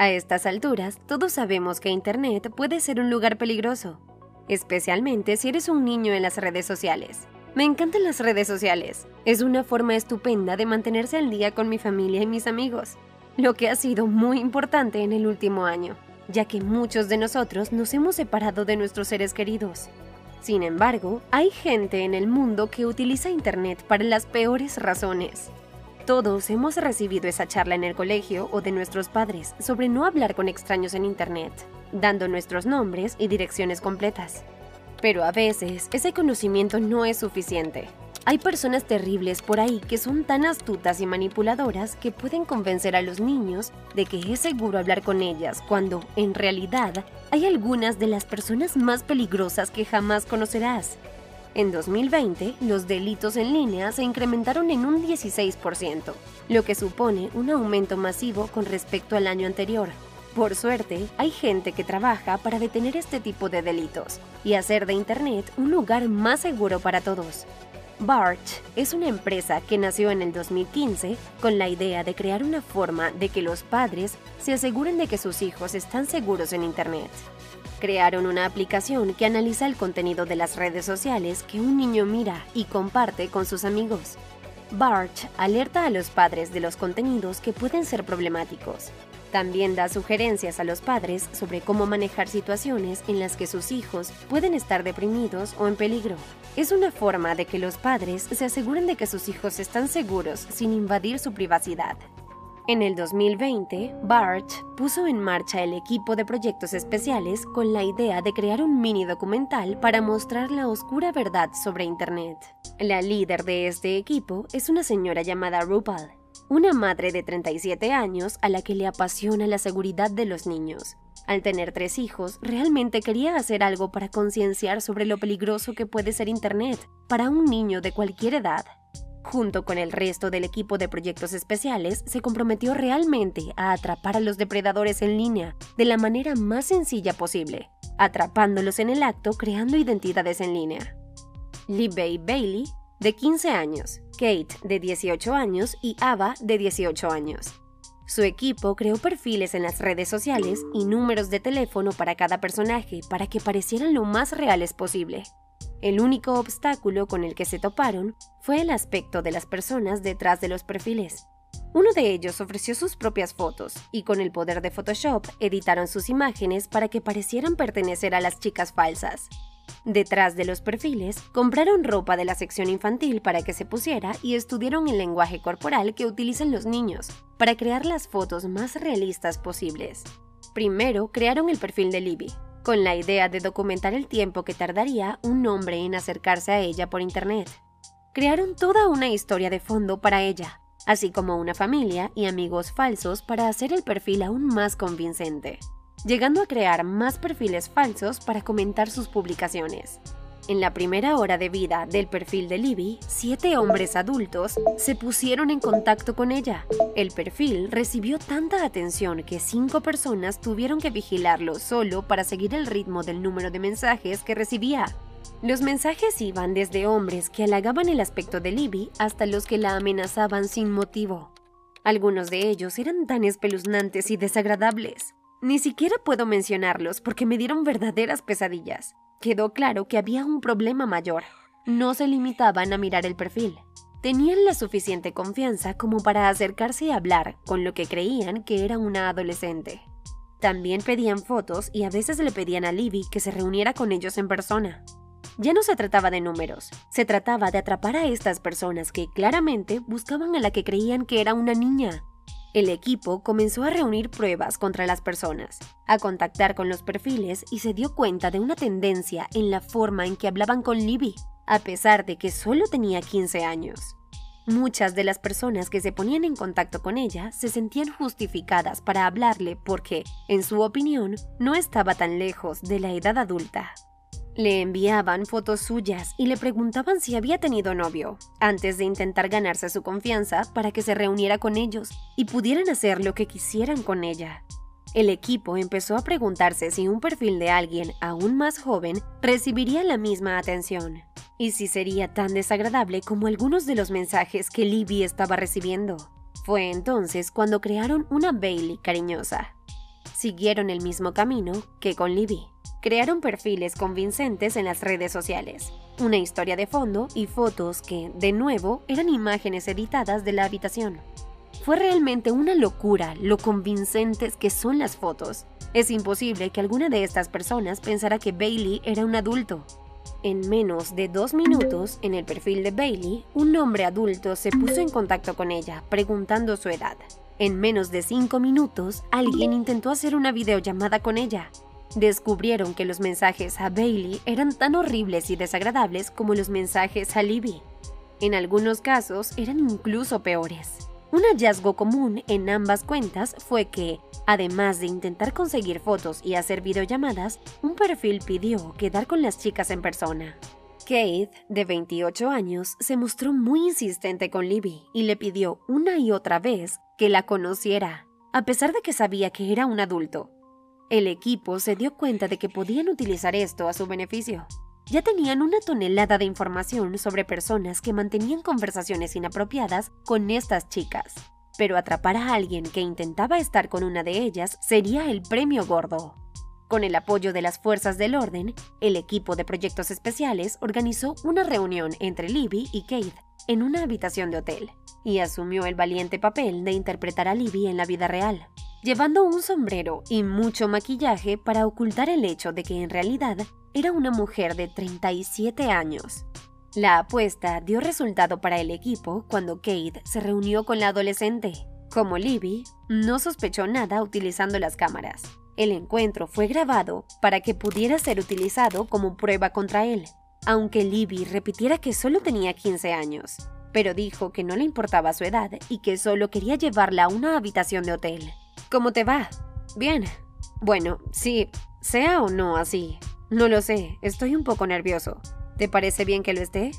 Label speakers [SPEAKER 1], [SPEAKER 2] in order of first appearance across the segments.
[SPEAKER 1] A estas alturas, todos sabemos que Internet puede ser un lugar peligroso, especialmente si eres un niño en las redes sociales. Me encantan las redes sociales. Es una forma estupenda de mantenerse al día con mi familia y mis amigos, lo que ha sido muy importante en el último año, ya que muchos de nosotros nos hemos separado de nuestros seres queridos. Sin embargo, hay gente en el mundo que utiliza Internet para las peores razones. Todos hemos recibido esa charla en el colegio o de nuestros padres sobre no hablar con extraños en Internet, dando nuestros nombres y direcciones completas. Pero a veces ese conocimiento no es suficiente. Hay personas terribles por ahí que son tan astutas y manipuladoras que pueden convencer a los niños de que es seguro hablar con ellas cuando, en realidad, hay algunas de las personas más peligrosas que jamás conocerás. En 2020, los delitos en línea se incrementaron en un 16%, lo que supone un aumento masivo con respecto al año anterior. Por suerte, hay gente que trabaja para detener este tipo de delitos y hacer de Internet un lugar más seguro para todos. Barch es una empresa que nació en el 2015 con la idea de crear una forma de que los padres se aseguren de que sus hijos están seguros en Internet. Crearon una aplicación que analiza el contenido de las redes sociales que un niño mira y comparte con sus amigos. Barch alerta a los padres de los contenidos que pueden ser problemáticos. También da sugerencias a los padres sobre cómo manejar situaciones en las que sus hijos pueden estar deprimidos o en peligro. Es una forma de que los padres se aseguren de que sus hijos están seguros sin invadir su privacidad. En el 2020, Barch puso en marcha el equipo de proyectos especiales con la idea de crear un mini documental para mostrar la oscura verdad sobre Internet. La líder de este equipo es una señora llamada Rupal, una madre de 37 años a la que le apasiona la seguridad de los niños. Al tener tres hijos, realmente quería hacer algo para concienciar sobre lo peligroso que puede ser Internet para un niño de cualquier edad. Junto con el resto del equipo de proyectos especiales, se comprometió realmente a atrapar a los depredadores en línea de la manera más sencilla posible, atrapándolos en el acto creando identidades en línea. Lee Bay Bailey, de 15 años, Kate, de 18 años y Ava, de 18 años. Su equipo creó perfiles en las redes sociales y números de teléfono para cada personaje para que parecieran lo más reales posible. El único obstáculo con el que se toparon fue el aspecto de las personas detrás de los perfiles. Uno de ellos ofreció sus propias fotos y con el poder de Photoshop editaron sus imágenes para que parecieran pertenecer a las chicas falsas. Detrás de los perfiles, compraron ropa de la sección infantil para que se pusiera y estudiaron el lenguaje corporal que utilizan los niños para crear las fotos más realistas posibles. Primero, crearon el perfil de Libby, con la idea de documentar el tiempo que tardaría un hombre en acercarse a ella por Internet. Crearon toda una historia de fondo para ella, así como una familia y amigos falsos para hacer el perfil aún más convincente, llegando a crear más perfiles falsos para comentar sus publicaciones. En la primera hora de vida del perfil de Libby, siete hombres adultos se pusieron en contacto con ella. El perfil recibió tanta atención que cinco personas tuvieron que vigilarlo solo para seguir el ritmo del número de mensajes que recibía. Los mensajes iban desde hombres que halagaban el aspecto de Libby hasta los que la amenazaban sin motivo. Algunos de ellos eran tan espeluznantes y desagradables. Ni siquiera puedo mencionarlos porque me dieron verdaderas pesadillas quedó claro que había un problema mayor. No se limitaban a mirar el perfil. Tenían la suficiente confianza como para acercarse y hablar con lo que creían que era una adolescente. También pedían fotos y a veces le pedían a Libby que se reuniera con ellos en persona. Ya no se trataba de números, se trataba de atrapar a estas personas que claramente buscaban a la que creían que era una niña. El equipo comenzó a reunir pruebas contra las personas, a contactar con los perfiles y se dio cuenta de una tendencia en la forma en que hablaban con Libby, a pesar de que solo tenía 15 años. Muchas de las personas que se ponían en contacto con ella se sentían justificadas para hablarle porque, en su opinión, no estaba tan lejos de la edad adulta. Le enviaban fotos suyas y le preguntaban si había tenido novio, antes de intentar ganarse su confianza para que se reuniera con ellos y pudieran hacer lo que quisieran con ella. El equipo empezó a preguntarse si un perfil de alguien aún más joven recibiría la misma atención, y si sería tan desagradable como algunos de los mensajes que Libby estaba recibiendo. Fue entonces cuando crearon una Bailey cariñosa, siguieron el mismo camino que con Libby. Crearon perfiles convincentes en las redes sociales, una historia de fondo y fotos que, de nuevo, eran imágenes editadas de la habitación. Fue realmente una locura lo convincentes que son las fotos. Es imposible que alguna de estas personas pensara que Bailey era un adulto. En menos de dos minutos, en el perfil de Bailey, un hombre adulto se puso en contacto con ella, preguntando su edad. En menos de cinco minutos, alguien intentó hacer una videollamada con ella. Descubrieron que los mensajes a Bailey eran tan horribles y desagradables como los mensajes a Libby. En algunos casos eran incluso peores. Un hallazgo común en ambas cuentas fue que, además de intentar conseguir fotos y hacer videollamadas, un perfil pidió quedar con las chicas en persona. Kate, de 28 años, se mostró muy insistente con Libby y le pidió una y otra vez que la conociera, a pesar de que sabía que era un adulto. El equipo se dio cuenta de que podían utilizar esto a su beneficio ya tenían una tonelada de información sobre personas que mantenían conversaciones inapropiadas con estas chicas. Pero atrapar a alguien que intentaba estar con una de ellas sería el premio gordo. Con el apoyo de las fuerzas del orden, el equipo de proyectos especiales organizó una reunión entre Libby y Kate en una habitación de hotel y asumió el valiente papel de interpretar a Libby en la vida real, llevando un sombrero y mucho maquillaje para ocultar el hecho de que en realidad era una mujer de 37 años. La apuesta dio resultado para el equipo cuando Kate se reunió con la adolescente. Como Libby, no sospechó nada utilizando las cámaras. El encuentro fue grabado para que pudiera ser utilizado como prueba contra él, aunque Libby repitiera que solo tenía 15 años, pero dijo que no le importaba su edad y que solo quería llevarla a una habitación de hotel. ¿Cómo te va? Bien. Bueno, sí, sea o no así, no lo sé, estoy un poco nervioso. ¿Te parece bien que lo esté?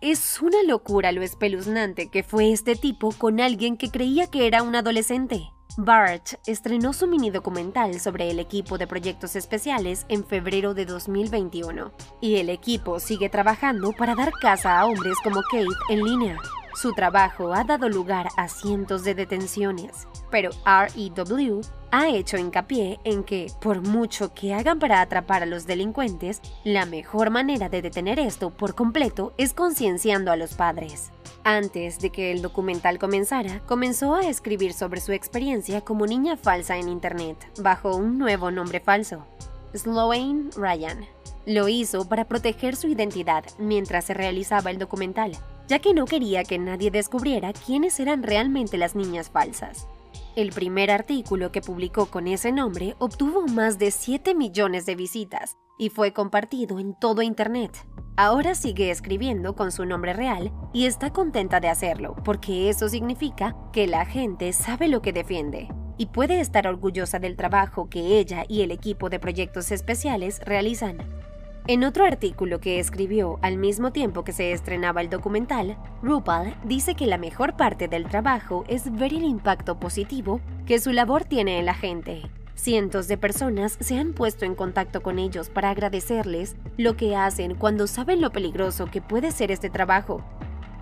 [SPEAKER 1] Es una locura lo espeluznante que fue este tipo con alguien que creía que era un adolescente. Bart estrenó su mini documental sobre el equipo de proyectos especiales en febrero de 2021, y el equipo sigue trabajando para dar casa a hombres como Kate en línea. Su trabajo ha dado lugar a cientos de detenciones, pero REW ha hecho hincapié en que, por mucho que hagan para atrapar a los delincuentes, la mejor manera de detener esto por completo es concienciando a los padres. Antes de que el documental comenzara, comenzó a escribir sobre su experiencia como niña falsa en Internet, bajo un nuevo nombre falso, Sloane Ryan. Lo hizo para proteger su identidad mientras se realizaba el documental, ya que no quería que nadie descubriera quiénes eran realmente las niñas falsas. El primer artículo que publicó con ese nombre obtuvo más de 7 millones de visitas y fue compartido en todo Internet. Ahora sigue escribiendo con su nombre real y está contenta de hacerlo porque eso significa que la gente sabe lo que defiende y puede estar orgullosa del trabajo que ella y el equipo de proyectos especiales realizan. En otro artículo que escribió al mismo tiempo que se estrenaba el documental, RuPaul dice que la mejor parte del trabajo es ver el impacto positivo que su labor tiene en la gente. Cientos de personas se han puesto en contacto con ellos para agradecerles lo que hacen cuando saben lo peligroso que puede ser este trabajo.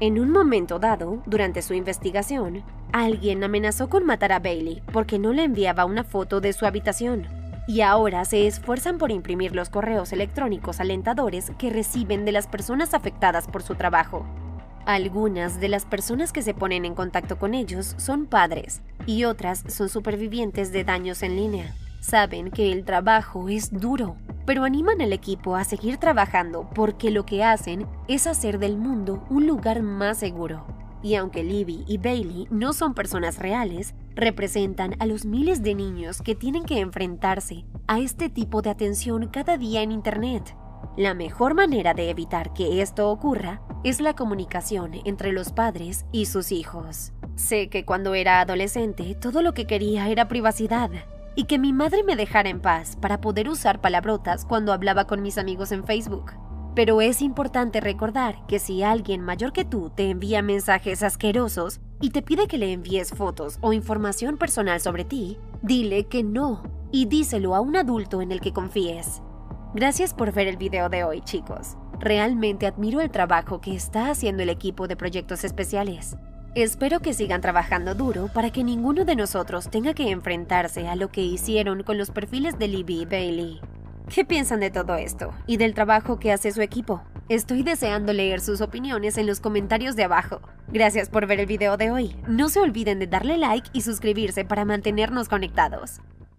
[SPEAKER 1] En un momento dado, durante su investigación, alguien amenazó con matar a Bailey porque no le enviaba una foto de su habitación y ahora se esfuerzan por imprimir los correos electrónicos alentadores que reciben de las personas afectadas por su trabajo. Algunas de las personas que se ponen en contacto con ellos son padres y otras son supervivientes de daños en línea. Saben que el trabajo es duro, pero animan al equipo a seguir trabajando porque lo que hacen es hacer del mundo un lugar más seguro. Y aunque Libby y Bailey no son personas reales, representan a los miles de niños que tienen que enfrentarse a este tipo de atención cada día en Internet. La mejor manera de evitar que esto ocurra es la comunicación entre los padres y sus hijos. Sé que cuando era adolescente todo lo que quería era privacidad y que mi madre me dejara en paz para poder usar palabrotas cuando hablaba con mis amigos en Facebook. Pero es importante recordar que si alguien mayor que tú te envía mensajes asquerosos y te pide que le envíes fotos o información personal sobre ti, dile que no y díselo a un adulto en el que confíes. Gracias por ver el video de hoy, chicos. Realmente admiro el trabajo que está haciendo el equipo de proyectos especiales. Espero que sigan trabajando duro para que ninguno de nosotros tenga que enfrentarse a lo que hicieron con los perfiles de Libby Bailey. ¿Qué piensan de todo esto y del trabajo que hace su equipo? Estoy deseando leer sus opiniones en los comentarios de abajo. Gracias por ver el video de hoy. No se olviden de darle like y suscribirse para mantenernos conectados.